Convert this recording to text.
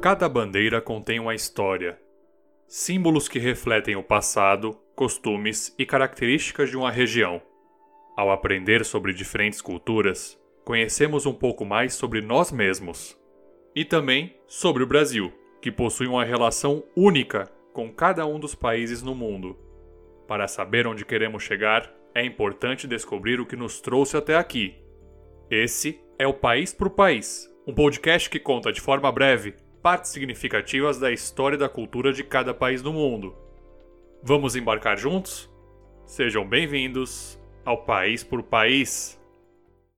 Cada bandeira contém uma história, símbolos que refletem o passado, costumes e características de uma região. Ao aprender sobre diferentes culturas, conhecemos um pouco mais sobre nós mesmos e também sobre o Brasil, que possui uma relação única com cada um dos países no mundo. Para saber onde queremos chegar, é importante descobrir o que nos trouxe até aqui. Esse é o País por País, um podcast que conta de forma breve partes significativas da história e da cultura de cada país do mundo. Vamos embarcar juntos? Sejam bem-vindos ao País por País.